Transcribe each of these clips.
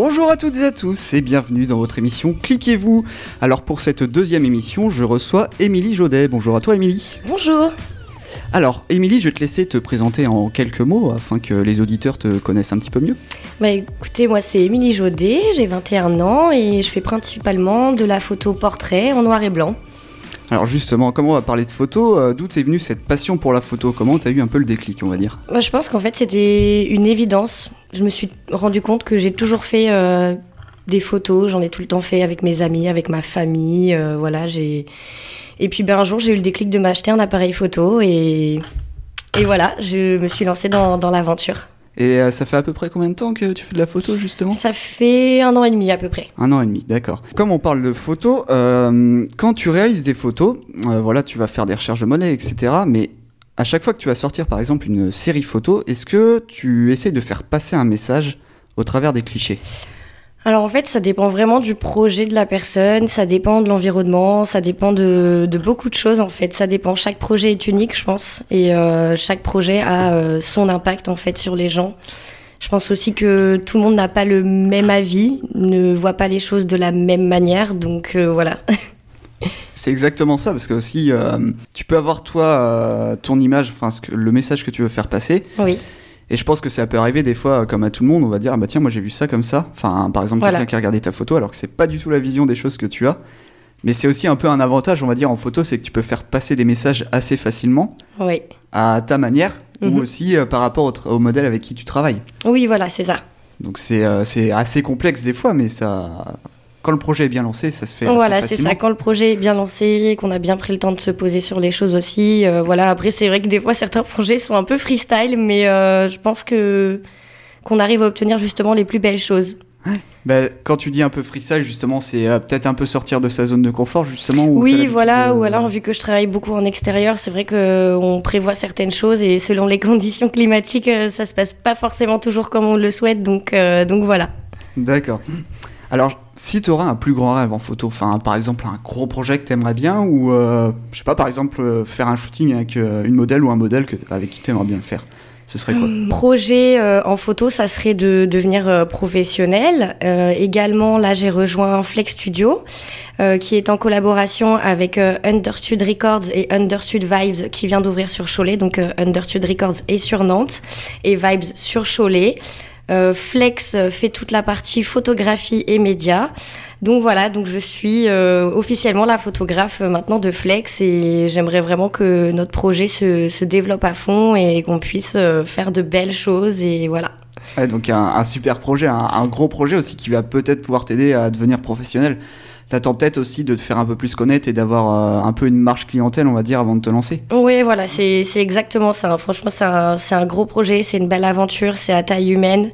Bonjour à toutes et à tous et bienvenue dans votre émission Cliquez-vous. Alors pour cette deuxième émission, je reçois Émilie Jaudet. Bonjour à toi Émilie. Bonjour. Alors Émilie, je vais te laisser te présenter en quelques mots afin que les auditeurs te connaissent un petit peu mieux. Bah écoutez, moi c'est Émilie Jaudet, j'ai 21 ans et je fais principalement de la photo portrait en noir et blanc. Alors justement, comment on va parler de photo? Euh, D'où est venue cette passion pour la photo? Comment t'as eu un peu le déclic, on va dire? Moi, Je pense qu'en fait c'était une évidence. Je me suis rendu compte que j'ai toujours fait euh, des photos, j'en ai tout le temps fait avec mes amis, avec ma famille, euh, voilà, j'ai et puis ben, un jour j'ai eu le déclic de m'acheter un appareil photo et et voilà, je me suis lancée dans, dans l'aventure. Et euh, ça fait à peu près combien de temps que tu fais de la photo justement? Ça fait un an et demi à peu près. Un an et demi, d'accord. Comme on parle de photos, euh, quand tu réalises des photos, voilà, tu vas faire des recherches de monnaie, etc. Mais à chaque fois que tu vas sortir, par exemple, une série photo, est-ce que tu essaies de faire passer un message au travers des clichés? Alors en fait, ça dépend vraiment du projet de la personne, ça dépend de l'environnement, ça dépend de, de beaucoup de choses en fait. Ça dépend. Chaque projet est unique, je pense, et euh, chaque projet a euh, son impact en fait sur les gens. Je pense aussi que tout le monde n'a pas le même avis, ne voit pas les choses de la même manière, donc euh, voilà. C'est exactement ça, parce que aussi, euh, tu peux avoir toi euh, ton image, enfin le message que tu veux faire passer, oui, et je pense que ça peut arriver des fois, euh, comme à tout le monde, on va dire, ah bah tiens, moi j'ai vu ça comme ça, enfin par exemple Voilà. quelqu'un qui a regardé ta photo, alors que c'est pas du tout la vision des choses que tu as, mais c'est aussi un peu un avantage, on va dire, en photo, c'est que tu peux faire passer des messages assez facilement, oui. à ta manière, Mhm. ou aussi euh, par rapport au, modèle avec qui tu travailles. Oui, voilà, c'est ça. Donc c'est euh, c'est assez complexe des fois, mais ça... Quand le projet est bien lancé, ça se fait assez Voilà, c'est ça. Quand le projet est bien lancé, qu'on a bien pris le temps de se poser sur les choses aussi. euh, voilà. Après, c'est vrai que des fois, certains projets sont un peu freestyle, mais euh, je pense que qu'on arrive à obtenir justement les plus belles choses. Bah, quand tu dis un peu freestyle, justement, c'est euh, peut-être un peu sortir de sa zone de confort, justement. Oui, voilà. de- Ou alors, vu que je travaille beaucoup en extérieur, c'est vrai que on prévoit certaines choses et selon les conditions climatiques, ça se passe pas forcément toujours comme on le souhaite. Donc, donc voilà. D'accord. Alors, si tu auras un plus grand rêve en photo, enfin, par exemple, un gros projet que tu aimerais bien, ou, euh, je sais pas, par exemple, euh, faire un shooting avec euh, une modèle ou un modèle que, avec qui tu aimerais bien le faire, ce serait quoi? Projet euh, en photo, ça serait de devenir professionnel. Également, là, j'ai rejoint Flex Studio, qui est en collaboration avec Understud Records et Understud Vibes, qui vient d'ouvrir sur Cholet. Donc, Understud Records est sur Nantes et Vibes sur Cholet. Euh, Flex euh, fait toute la partie photographie et médias. Donc voilà, donc je suis euh, officiellement la photographe maintenant de Flex et j'aimerais vraiment que notre projet se, développe à fond et qu'on puisse faire de belles choses et voilà. Donc, un, un super projet, un, un gros projet aussi qui va peut-être pouvoir t'aider à devenir professionnel. T'attends peut-être aussi de te faire un peu plus connaître et d'avoir euh, un peu une marge clientèle, on va dire, avant de te lancer? Oui, voilà, c'est exactement ça. Franchement, c'est un, un gros projet, c'est une belle aventure, c'est à taille humaine.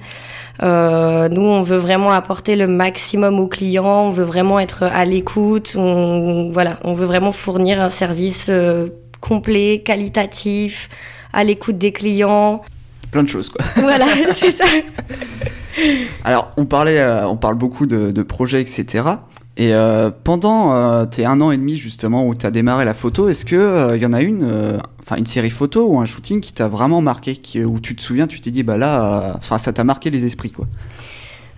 Euh, nous, on veut vraiment apporter le maximum aux clients, on veut vraiment être à l'écoute, on, voilà, on veut vraiment fournir un service euh, complet, qualitatif, à l'écoute des clients. Plein de choses, quoi. Voilà, c'est ça. Alors, on parlait, euh, on parle beaucoup de, de projets, etc. Et euh, pendant euh, tes un an et demi justement où tu as démarré la photo, est-ce que euh, y en a une, euh, enfin une série photo ou un shooting qui t'a vraiment marqué, qui, où tu te souviens, tu t'es dit bah là, enfin ça t'a marqué les esprits quoi?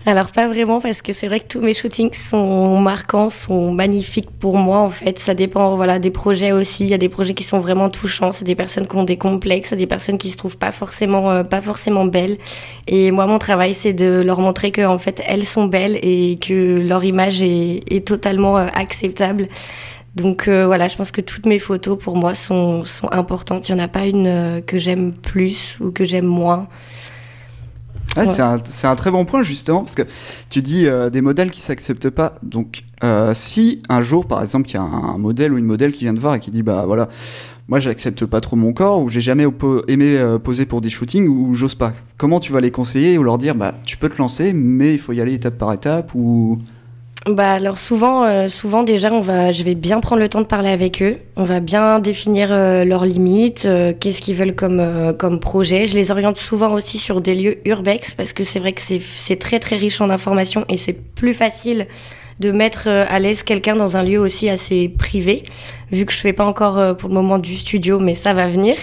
Alors pas vraiment parce que c'est vrai que tous mes shootings sont marquants, sont magnifiques pour moi en fait. Ça dépend voilà des projets aussi. Il y a des projets qui sont vraiment touchants. C'est des personnes qui ont des complexes, c'est des personnes qui se trouvent pas forcément euh, pas forcément belles. Et moi mon travail c'est de leur montrer que en fait elles sont belles et que leur image est, est totalement euh, acceptable. Donc euh, voilà, je pense que toutes mes photos pour moi sont, sont importantes. Il n'y en a pas une euh, que j'aime plus ou que j'aime moins. C'est un, très bon point justement parce que tu dis euh, des modèles qui s'acceptent pas. Donc euh, si un jour par exemple il y a un modèle ou une modèle qui vient te voir et qui dit bah voilà moi j'accepte pas trop mon corps ou j'ai jamais aimé euh, poser pour des shootings ou j'ose pas. Comment tu vas les conseiller ou leur dire bah tu peux te lancer mais il faut y aller étape par étape ou Bah alors souvent, euh, souvent déjà, on va, je vais bien prendre le temps de parler avec eux. On va bien définir euh, leurs limites, euh, qu'est-ce qu'ils veulent comme euh, comme projet. Je les oriente souvent aussi sur des lieux urbex parce que c'est vrai que c'est très très riche en informations et c'est plus facile de mettre euh, à l'aise quelqu'un dans un lieu aussi assez privé, vu que je fais pas encore euh, pour le moment du studio, mais ça va venir.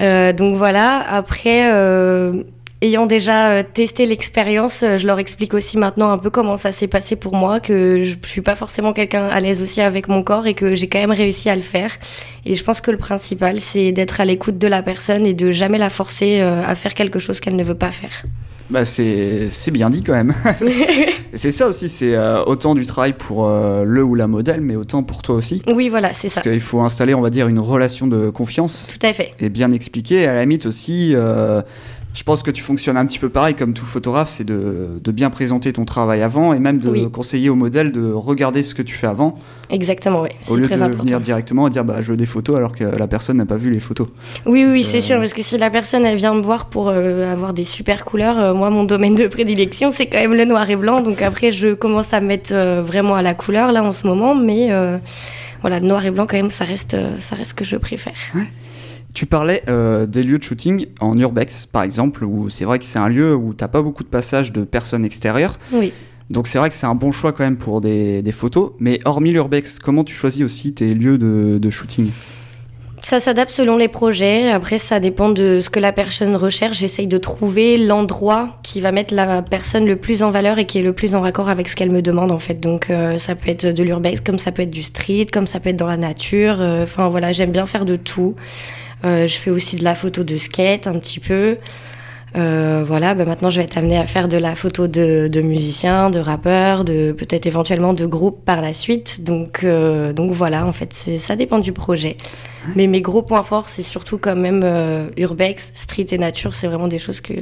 Euh, donc voilà. Après. euh, ayant déjà testé l'expérience, je leur explique aussi maintenant un peu comment ça s'est passé pour moi, que je, je suis pas forcément quelqu'un à l'aise aussi avec mon corps et que j'ai quand même réussi à le faire. Et je pense que le principal, c'est d'être à l'écoute de la personne et de jamais la forcer à faire quelque chose qu'elle ne veut pas faire. Bah c'est bien dit quand même. c'est ça aussi, c'est euh, autant du travail pour euh, le ou la modèle, mais autant pour toi aussi. Oui, voilà, c'est ça. Parce qu'il faut installer, on va dire, une relation de confiance. Tout à fait. Et bien expliquer. À la limite aussi, euh, je pense que tu fonctionnes un petit peu pareil comme tout photographe, c'est de, de, bien présenter ton travail avant et même de conseiller au modèle de regarder ce que tu fais avant. Exactement, oui. Au lieu de venir directement et dire bah, je veux des photos alors que la personne n'a pas vu les photos. Oui, oui, c'est euh, sûr, parce que si la personne elle vient me voir pour euh, avoir des super couleurs, euh, moi mon domaine de prédilection c'est quand même le noir et blanc, donc après je commence à me mettre vraiment à la couleur là en ce moment, mais voilà, noir et blanc quand même ça reste, ça reste ce que je préfère. Ouais. Tu parlais euh, des lieux de shooting en urbex, par exemple, où c'est vrai que c'est un lieu où t'as pas beaucoup de passages de personnes extérieures. Oui. Donc c'est vrai que c'est un bon choix quand même pour des, photos. Mais hormis l'urbex, comment tu choisis aussi tes lieux de, shooting? Ça s'adapte selon les projets. Après, ça dépend de ce que la personne recherche. J'essaye de trouver l'endroit qui va mettre la personne le plus en valeur et qui est le plus en raccord avec ce qu'elle me demande, en fait. Donc, euh, ça peut être de l'urbex, comme ça peut être du street, comme ça peut être dans la nature. Euh, enfin, voilà, j'aime bien faire de tout. Euh, je fais aussi de la photo de skate un petit peu. Euh, voilà, bah maintenant je vais être amenée à faire de la photo de, de musiciens, de rappeurs, de peut-être éventuellement de groupes par la suite. Donc, euh, donc voilà, en fait, ça dépend du projet. Mais mes gros points forts, c'est surtout quand même urbex, street et nature. C'est vraiment des choses que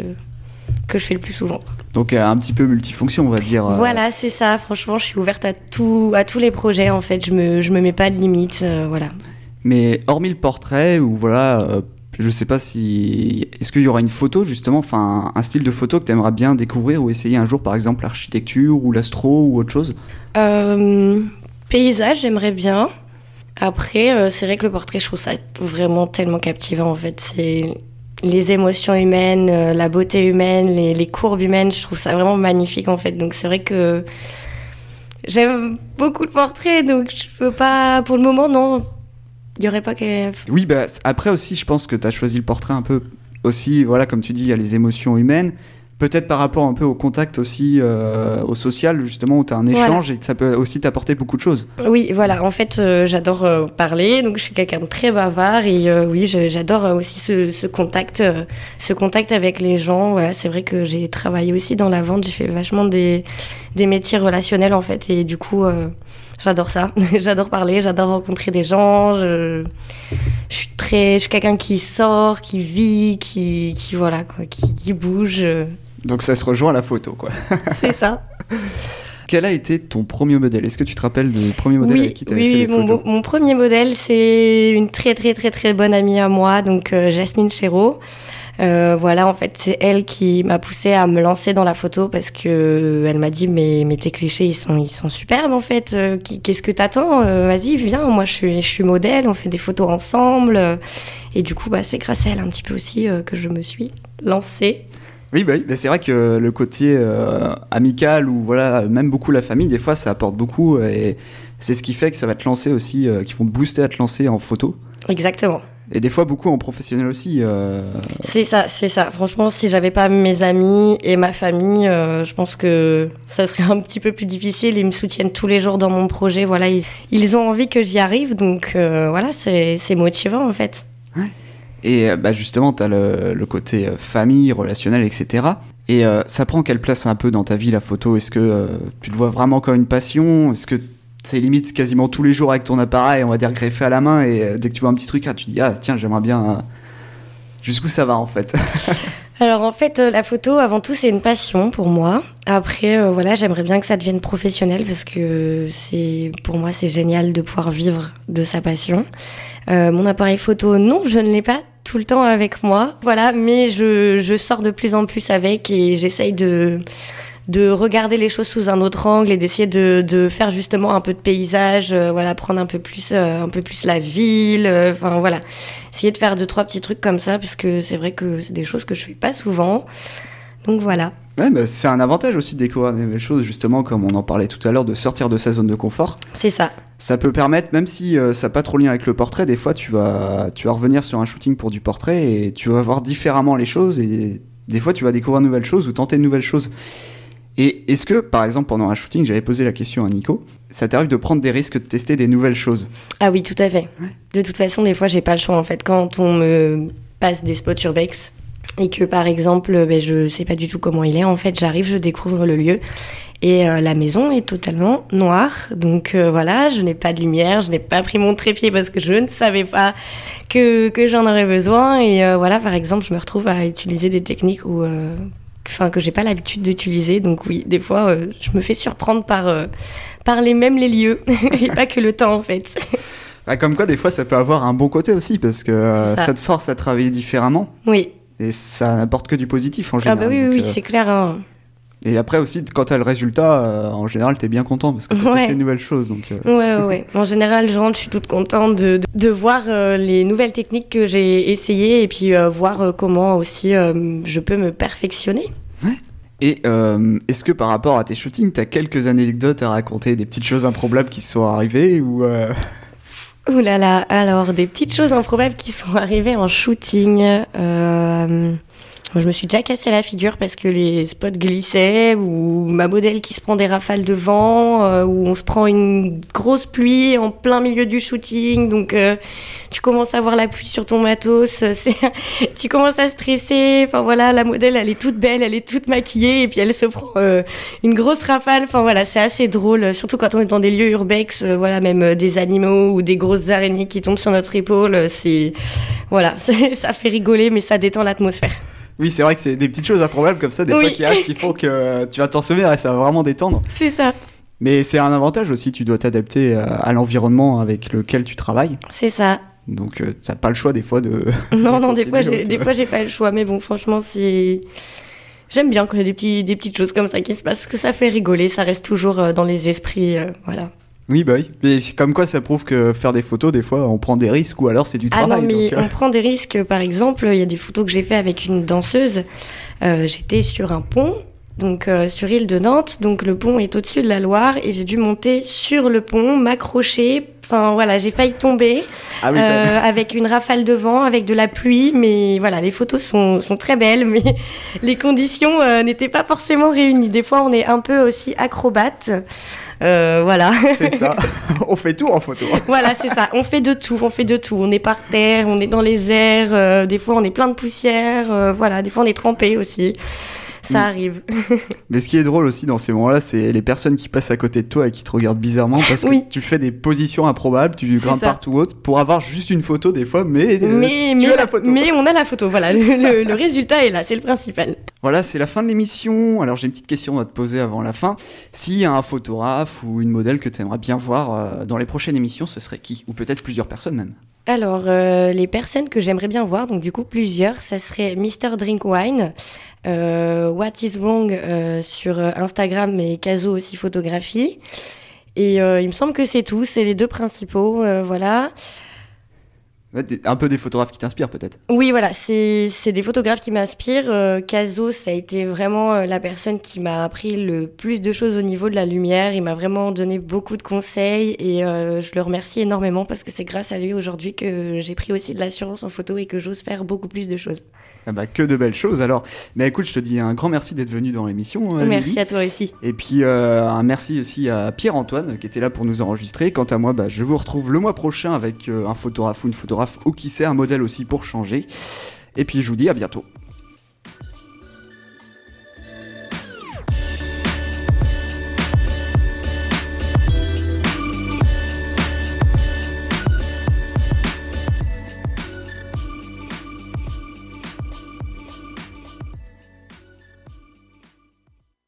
que je fais le plus souvent. Donc un petit peu multifonction, on va dire. Voilà, c'est ça. Franchement, je suis ouverte à tout, à tous les projets. En fait, je me, je me mets pas de limites. voilà. Mais hormis le portrait, ou voilà, euh, je sais pas si. Est-ce qu'il y aura une photo, justement, enfin, un style de photo que tu aimerais bien découvrir ou essayer un jour, par exemple, l'architecture ou l'astro ou autre chose? Euh, Paysage, j'aimerais bien. Après, euh, c'est vrai que le portrait, je trouve ça vraiment tellement captivant, en fait. C'est les émotions humaines, la beauté humaine, les, les, courbes humaines, je trouve ça vraiment magnifique, en fait. Donc, c'est vrai que. J'aime beaucoup le portrait, donc je peux pas. Pour le moment, non il y aurait pas que. Oui, bah, après aussi, je pense que tu as choisi le portrait un peu aussi, voilà, comme tu dis, il y a les émotions humaines. Peut-être par rapport un peu au contact aussi, euh, au social, justement, où tu as un échange et ça peut aussi t'apporter beaucoup de choses. Oui, voilà. En fait, euh, j'adore euh, parler, donc je suis quelqu'un de très bavard et oui, j'adore aussi ce, ce contact, ce contact avec les gens. Voilà, c'est vrai que j'ai travaillé aussi dans la vente, j'ai fait vachement des, des métiers relationnels en fait, et du coup, J'adore ça. j'adore parler, j'adore rencontrer des gens. Je, suis très, je suis quelqu'un qui sort, qui vit, qui, qui voilà quoi, qui, bouge. Donc ça se rejoint à la photo, quoi. C'est ça. Quel a été ton premier modèle? Est-ce que tu te rappelles du premier modèle avec qui tu avais oui, fait les mon, photos? mon premier modèle, c'est une très très très très bonne amie à moi, donc euh, Jasmine Chéreau. Euh, voilà, en fait, c'est elle qui m'a poussé à me lancer dans la photo parce que euh, elle m'a dit mais, mais tes clichés ils sont ils sont superbes en fait. Euh, qu'est-ce que t'attends Vas-y, viens. Moi, je suis je suis modèle. On fait des photos ensemble. Et du coup, bah, c'est grâce à elle un petit peu aussi que je me suis lancée. Oui, bah, c'est vrai que le côté amical ou voilà, même beaucoup la famille, des fois, ça apporte beaucoup et c'est ce qui fait que ça va te lancer aussi, qui vont te booster à te lancer en photo. Exactement. Et des fois, beaucoup en professionnel aussi. Euh. C'est ça, c'est ça. Franchement, si j'avais pas mes amis et ma famille, euh, je pense que ça serait un petit peu plus difficile. Ils me soutiennent tous les jours dans mon projet. Voilà, ils, ont envie que j'y arrive. Donc euh, voilà, c'est motivant en fait. Et bah, justement, tu as le, le, côté famille, relationnel, etc. Et ça prend quelle place un peu dans ta vie la photo? Est-ce que tu te vois vraiment comme une passion? Est-ce que c'est limite quasiment tous les jours avec ton appareil, on va dire greffé à la main, et euh, dès que tu vois un petit truc, ah, tu dis ah tiens j'aimerais bien. Euh, jusqu'où ça va en fait Alors en fait, euh, la photo, avant tout, c'est une passion pour moi. Après, voilà, j'aimerais bien que ça devienne professionnel parce que c'est, pour moi, c'est génial de pouvoir vivre de sa passion. mon appareil photo, non, je ne l'ai pas tout le temps avec moi. Voilà, mais je, je sors de plus en plus avec et j'essaye de de regarder les choses sous un autre angle et d'essayer de, de, faire justement un peu de paysage, euh, voilà, prendre un peu plus, euh, un peu plus la ville, euh, enfin voilà, essayer de faire deux trois petits trucs comme ça parce que c'est vrai que c'est des choses que je fais pas souvent. Donc voilà. Ouais, bah, c'est un avantage aussi de découvrir des choses, justement, comme on en parlait tout à l'heure, de sortir de sa zone de confort. C'est ça. Ça peut permettre, même si ça n'a pas trop lien avec le portrait, des fois tu vas, tu vas revenir sur un shooting pour du portrait et tu vas voir différemment les choses et des fois tu vas découvrir de nouvelles choses ou tenter de nouvelles choses. Et est-ce que, par exemple, pendant un shooting, j'avais posé la question à Nico, ça t'arrive de prendre des risques, de tester des nouvelles choses? Ah oui, tout à fait. De toute façon, des fois, j'ai pas le choix en fait. Quand on me passe des spots urbex et que, par exemple, ben, je sais pas du tout comment il est, en fait, j'arrive, je découvre le lieu et euh, la maison est totalement noire. Donc euh, voilà, je n'ai pas de lumière, je n'ai pas pris mon trépied parce que je ne savais pas que, que j'en aurais besoin. Et euh, voilà, par exemple, je me retrouve à utiliser des techniques où enfin que j'ai pas l'habitude d'utiliser. Donc oui, des fois, euh, je me fais surprendre par euh, par les mêmes les lieux et pas que le temps en fait. Bah, comme quoi, des fois, ça peut avoir un bon côté aussi parce que euh, ça. ça. te force à travailler différemment Oui. et ça n'apporte que du positif en Ah général. bah oui, oui, Donc, oui, c'est clair. hein. Et après aussi, quand t'as le résultat, euh, en général, t'es bien content parce que t'as Ouais. testé de nouvelles choses. Donc, euh, Ouais, ouais, ouais. En général, je rentre, je suis toute contente de, de, de voir euh, les nouvelles techniques que j'ai essayées et puis euh, voir comment aussi je peux me perfectionner. Et euh, est-ce que par rapport à tes shootings, t'as quelques anecdotes à raconter, des petites choses improbables qui sont arrivées ou Ouh là là, alors des petites choses improbables qui sont arrivées en shooting. Je me suis déjà cassé la figure parce que les spots glissaient ou ma modèle qui se prend des rafales de vent euh, ou on se prend une grosse pluie en plein milieu du shooting. Donc euh, tu commences à voir la pluie sur ton matos, euh, tu commences à stresser. Enfin voilà, la modèle elle est toute belle, elle est toute maquillée et puis elle se prend euh, une grosse rafale. Enfin voilà, c'est assez drôle, surtout quand on est dans des lieux urbex, voilà, même des animaux ou des grosses araignées qui tombent sur notre épaule. C'est voilà, ça fait rigoler, mais ça détend l'atmosphère. Oui, c'est vrai que c'est des petites choses improbables comme ça, des Oui. fois qui arrivent, qui font que euh, tu vas t'en souvenir et ça va vraiment détendre. C'est ça, Mais c'est un avantage aussi, tu dois t'adapter euh, à l'environnement avec lequel tu travailles. c'est ça. Donc euh, t'as pas le choix des fois de. Non, non, des fois, j'ai, des de- fois, j'ai pas le choix, mais bon, franchement, c'est. J'aime bien quand il y a des, petits, des petites choses comme ça qui se passent, parce que ça fait rigoler, ça reste toujours dans les esprits, euh, voilà. Oui, bah oui. Mais comme quoi ça prouve que faire des photos, des fois, on prend des risques ou alors c'est du Ah travail. non, mais donc, euh, on prend des risques. Par exemple, il y a des photos que j'ai fait avec une danseuse. Euh, J'étais sur un pont, donc euh, sur île de Nantes. Donc le pont est au-dessus de la Loire et j'ai dû monter sur le pont, m'accrocher. Enfin voilà, j'ai failli tomber Ah oui, avec une rafale de vent, avec de la pluie. Mais voilà, les photos sont, sont très belles, mais les conditions n'étaient pas forcément réunies. Des fois, on est un peu aussi acrobate. Euh, voilà. c'est ça. on fait tout en photo. Voilà, c'est ça. On fait de tout, on fait de tout. On est par terre, on est dans les airs. euh, des fois, on est plein de poussière. euh, voilà, des fois, on est trempé aussi. Ça Mm. arrive. Mais ce qui est drôle aussi dans ces moments-là, c'est les personnes qui passent à côté de toi et qui te regardent bizarrement parce que tu fais des positions improbables, tu grimpes partout haute pour avoir juste une photo des fois, mais, euh, mais, tu as la photo. mais on a la photo. Voilà, le, le- le résultat est là, c'est le principal. Voilà, c'est la fin de l'émission. Alors j'ai une petite question à te poser avant la fin. S'il y a un photographe ou une modèle que tu aimerais bien voir euh, dans les prochaines émissions, ce serait qui? Ou peut-être plusieurs personnes même. Alors, euh, les personnes que j'aimerais bien voir, donc du coup plusieurs, ça serait Mr. Drink Wine, What is Wrong euh, sur euh, Instagram et Caso aussi photographie. Et euh, il me semble que c'est tout, c'est les deux principaux, euh, voilà. Un peu des photographes qui t'inspirent peut-être. Oui, voilà, c'est des photographes qui m'inspirent. Euh, Caso, ça a été vraiment euh, la personne qui m'a appris le plus de choses au niveau de la lumière. Il m'a vraiment donné beaucoup de conseils et euh, je le remercie énormément parce que c'est grâce à lui aujourd'hui que j'ai pris aussi de l'assurance en photo et que j'ose faire beaucoup plus de choses. Ah bah, que de belles choses alors. Mais écoute, je te dis un grand merci d'être venu dans l'émission. euh, Merci Lily. à toi aussi. Et puis euh, un merci aussi à Pierre-Antoine qui était là pour nous enregistrer. Quant à moi, bah, je vous retrouve le mois prochain avec euh, un photographe ou une photographe ou qui sait, un modèle aussi pour changer. Et puis je vous dis à bientôt.